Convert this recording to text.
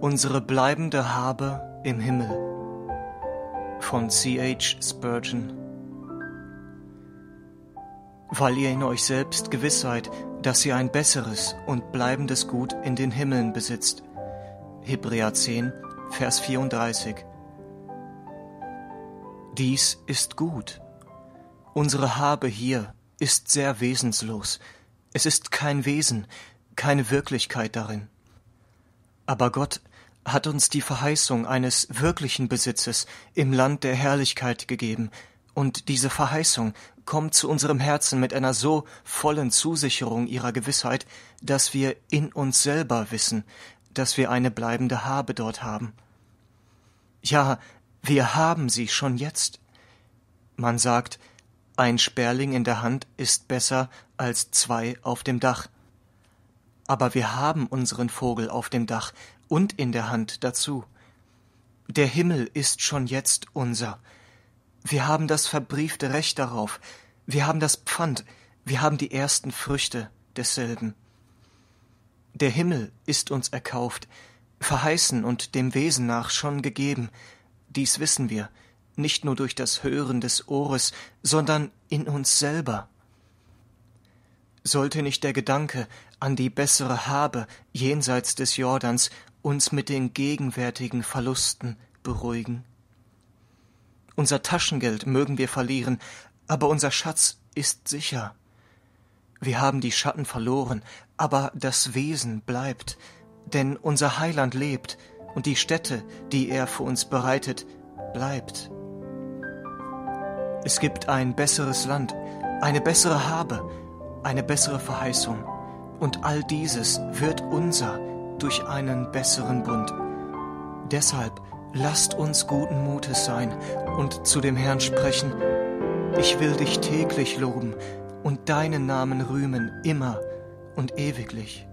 Unsere bleibende Habe im Himmel von C.H. Spurgeon Weil ihr in euch selbst gewiss seid, dass ihr ein besseres und bleibendes Gut in den Himmeln besitzt. Hebräer 10, Vers 34 Dies ist gut. Unsere Habe hier ist sehr wesenslos. Es ist kein Wesen, keine Wirklichkeit darin. Aber Gott hat uns die Verheißung eines wirklichen Besitzes im Land der Herrlichkeit gegeben, und diese Verheißung kommt zu unserem Herzen mit einer so vollen Zusicherung ihrer Gewissheit, dass wir in uns selber wissen, dass wir eine bleibende Habe dort haben. Ja, wir haben sie schon jetzt. Man sagt, ein Sperling in der Hand ist besser als zwei auf dem Dach. Aber wir haben unseren Vogel auf dem Dach und in der Hand dazu. Der Himmel ist schon jetzt unser. Wir haben das verbriefte Recht darauf, wir haben das Pfand, wir haben die ersten Früchte desselben. Der Himmel ist uns erkauft, verheißen und dem Wesen nach schon gegeben, dies wissen wir, nicht nur durch das Hören des Ohres, sondern in uns selber. Sollte nicht der Gedanke an die bessere Habe jenseits des Jordans uns mit den gegenwärtigen Verlusten beruhigen? Unser Taschengeld mögen wir verlieren, aber unser Schatz ist sicher. Wir haben die Schatten verloren, aber das Wesen bleibt, denn unser Heiland lebt, und die Stätte, die er für uns bereitet, bleibt. Es gibt ein besseres Land, eine bessere Habe, eine bessere Verheißung, und all dieses wird unser durch einen besseren Bund. Deshalb lasst uns guten Mutes sein und zu dem Herrn sprechen, ich will dich täglich loben und deinen Namen rühmen immer und ewiglich.